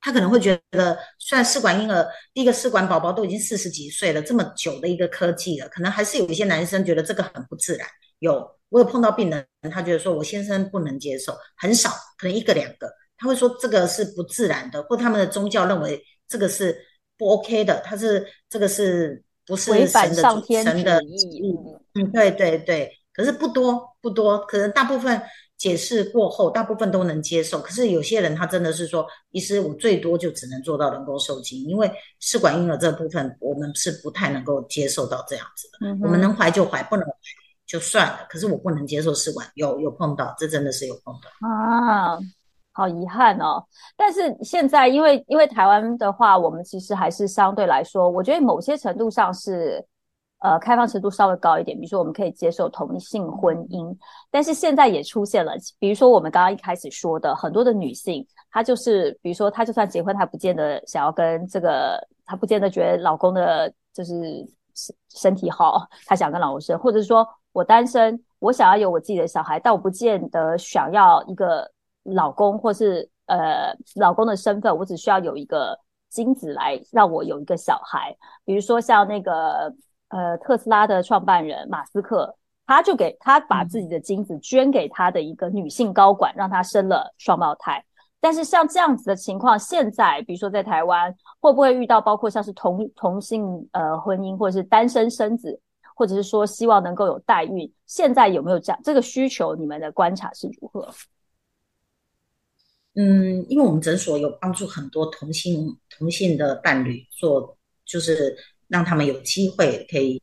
他可能会觉得，虽然试管婴儿第一个试管宝宝都已经四十几岁了，这么久的一个科技了，可能还是有一些男生觉得这个很不自然。有我有碰到病人，他觉得说我先生不能接受，很少，可能一个两个，他会说这个是不自然的，或他们的宗教认为这个是不 OK 的，他是这个是不是神的神的意？嗯，对对对。可是不多不多，可能大部分解释过后，大部分都能接受。可是有些人他真的是说，医师我最多就只能做到人工受精，因为试管婴儿这部分我们是不太能够接受到这样子的。我们能怀就怀，不能怀就算了。可是我不能接受试管，有有碰到，这真的是有碰到啊，好遗憾哦。但是现在因为因为台湾的话，我们其实还是相对来说，我觉得某些程度上是。呃，开放程度稍微高一点，比如说我们可以接受同性婚姻，但是现在也出现了，比如说我们刚刚一开始说的很多的女性，她就是，比如说她就算结婚，她不见得想要跟这个，她不见得觉得老公的就是身身体好，她想跟老公生，或者是说我单身，我想要有我自己的小孩，但我不见得想要一个老公，或是呃老公的身份，我只需要有一个精子来让我有一个小孩，比如说像那个。呃，特斯拉的创办人马斯克，他就给他把自己的精子捐给他的一个女性高管，让她生了双胞胎。但是像这样子的情况，现在比如说在台湾，会不会遇到包括像是同同性呃婚姻，或者是单身生子，或者是说希望能够有代孕？现在有没有这样这个需求？你们的观察是如何？嗯，因为我们诊所有帮助很多同性同性的伴侣做，就是。让他们有机会可以，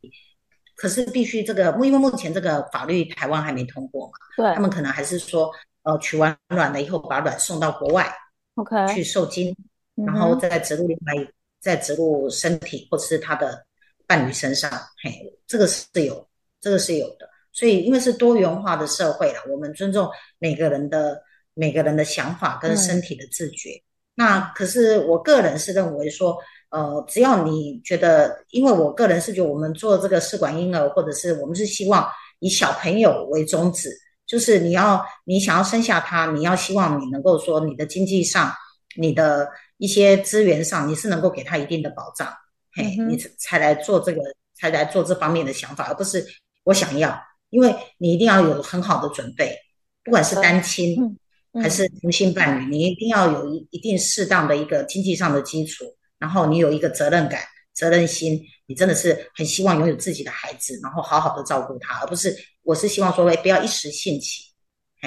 可是必须这个，因为目前这个法律台湾还没通过嘛，对，他们可能还是说，呃，取完卵了以后，把卵送到国外，OK，去受精，然后再植入另外，再植入身体或者是他的伴侣身上，嘿，这个是有，这个是有的。所以因为是多元化的社会了，我们尊重每个人的每个人的想法跟身体的自觉。那可是我个人是认为说。呃，只要你觉得，因为我个人是觉得，我们做这个试管婴儿，或者是我们是希望以小朋友为宗旨，就是你要你想要生下他，你要希望你能够说你的经济上，你的一些资源上，你是能够给他一定的保障，嘿，你才来做这个，才来做这方面的想法，而不是我想要，因为你一定要有很好的准备，不管是单亲还是同性伴侣，你一定要有一一定适当的一个经济上的基础。然后你有一个责任感、责任心，你真的是很希望拥有自己的孩子，然后好好的照顾他，而不是我是希望说，哎，不要一时兴起，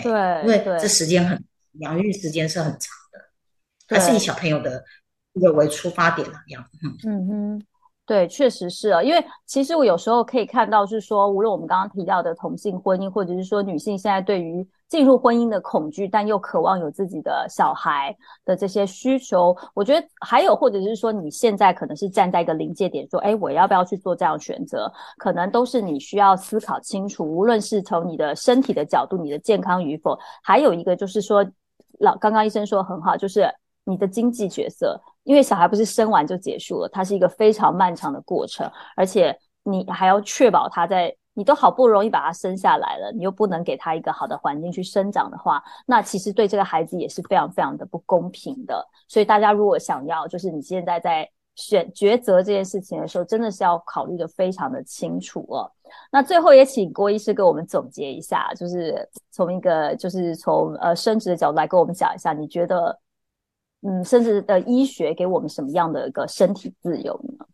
对，因为这时间很养育时间是很长的，还是以小朋友的一个为出发点那样，嗯哼，对，确实是啊，因为其实我有时候可以看到是说，无论我们刚刚提到的同性婚姻，或者是说女性现在对于进入婚姻的恐惧，但又渴望有自己的小孩的这些需求，我觉得还有，或者是说你现在可能是站在一个临界点，说，哎，我要不要去做这样选择？可能都是你需要思考清楚，无论是从你的身体的角度，你的健康与否，还有一个就是说，老刚刚医生说很好，就是你的经济角色。因为小孩不是生完就结束了，它是一个非常漫长的过程，而且你还要确保他在你都好不容易把他生下来了，你又不能给他一个好的环境去生长的话，那其实对这个孩子也是非常非常的不公平的。所以大家如果想要，就是你现在在选抉择这件事情的时候，真的是要考虑的非常的清楚哦。那最后也请郭医师给我们总结一下，就是从一个就是从呃生殖的角度来跟我们讲一下，你觉得。嗯，甚至的医学给我们什么样的一个身体自由呢？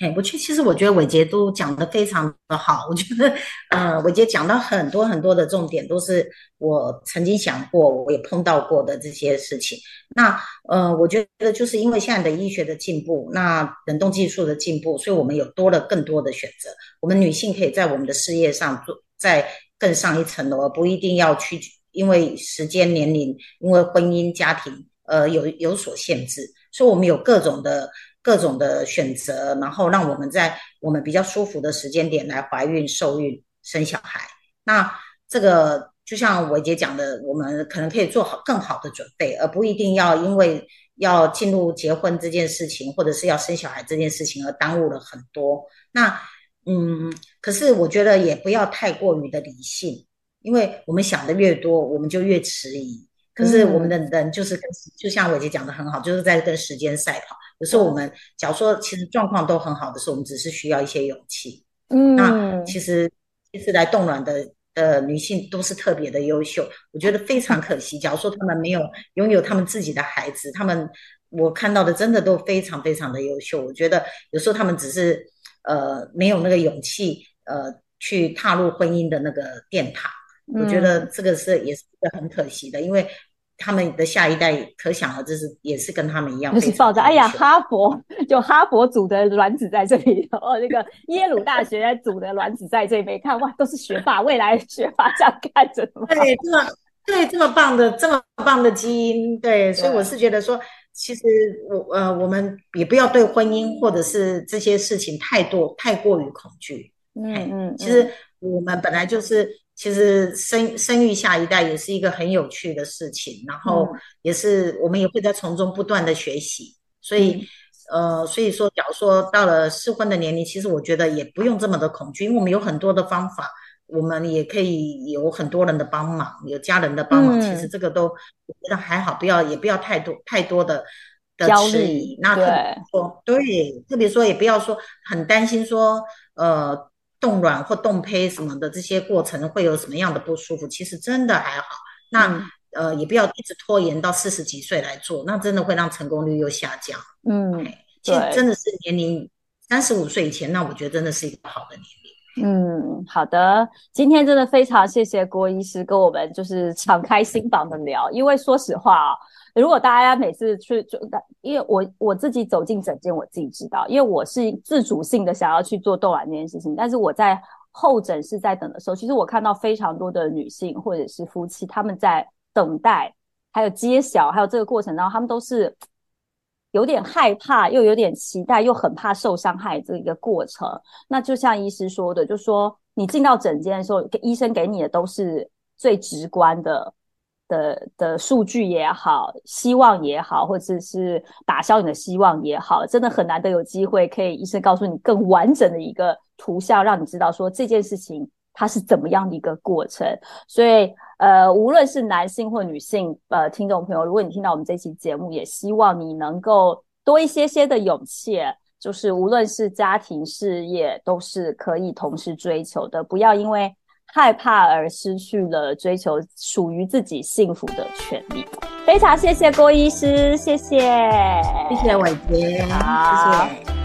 哎，我去，其实我觉得伟杰都讲的非常的好。我觉得，呃，伟杰讲到很多很多的重点，都是我曾经想过，我也碰到过的这些事情。那，呃，我觉得就是因为现在的医学的进步，那冷冻技术的进步，所以我们有多了更多的选择。我们女性可以在我们的事业上做再更上一层楼，而不一定要去。因为时间、年龄，因为婚姻、家庭，呃，有有所限制，所以我们有各种的各种的选择，然后让我们在我们比较舒服的时间点来怀孕、受孕、生小孩。那这个就像伟杰讲的，我们可能可以做好更好的准备，而不一定要因为要进入结婚这件事情，或者是要生小孩这件事情而耽误了很多。那嗯，可是我觉得也不要太过于的理性。因为我们想的越多，我们就越迟疑。可是我们的人就是跟，就像伟杰讲的很好，就是在跟时间赛跑。有时候我们假如说其实状况都很好的时候，我们只是需要一些勇气。嗯，那其实其实来冻卵的的女性都是特别的优秀，我觉得非常可惜。假如说她们没有拥有她们自己的孩子，她们我看到的真的都非常非常的优秀。我觉得有时候他们只是呃没有那个勇气呃去踏入婚姻的那个殿堂。我觉得这个是也是很可惜的，因为他们的下一代可想而知是也是跟他们一样，就是抱着哎呀，哈佛就哈佛组的卵子在这里，哦，那个耶鲁大学组的卵子在这边，看哇，都是学霸，未来学霸这样看着对，这么对这么棒的这么棒的基因，对，所以我是觉得说，其实我呃，我们也不要对婚姻或者是这些事情太多太过于恐惧，嗯嗯，其实我们本来就是。其实生生育下一代也是一个很有趣的事情，然后也是我们也会在从中不断的学习，所以呃，所以说，假如说到了适婚的年龄，其实我觉得也不用这么的恐惧，因为我们有很多的方法，我们也可以有很多人的帮忙，有家人的帮忙，其实这个都我觉得还好，不要也不要太多太多的的迟疑。那特别说对，特别说也不要说很担心说呃。冻卵或冻胚什么的这些过程会有什么样的不舒服？其实真的还好。那呃，也不要一直拖延到四十几岁来做，那真的会让成功率又下降。嗯，其实真的是年龄三十五岁以前，那我觉得真的是一个好的年龄。嗯，好的。今天真的非常谢谢郭医师跟我们就是敞开心房的聊，因为说实话啊。如果大家每次去就，因为我我自己走进诊间，我自己知道，因为我是自主性的想要去做冻卵这件事情。但是我在候诊室在等的时候，其实我看到非常多的女性或者是夫妻，他们在等待，还有揭晓，还有这个过程当中，他们都是有点害怕，又有点期待，又很怕受伤害这一个过程。那就像医师说的，就说你进到诊间的时候，医生给你的都是最直观的。的的数据也好，希望也好，或者是打消你的希望也好，真的很难得有机会可以医生告诉你更完整的一个图像，让你知道说这件事情它是怎么样的一个过程。所以，呃，无论是男性或女性，呃，听众朋友，如果你听到我们这期节目，也希望你能够多一些些的勇气，就是无论是家庭事业都是可以同时追求的，不要因为。害怕而失去了追求属于自己幸福的权利。非常谢谢郭医师，谢谢，谢谢伟杰，谢谢。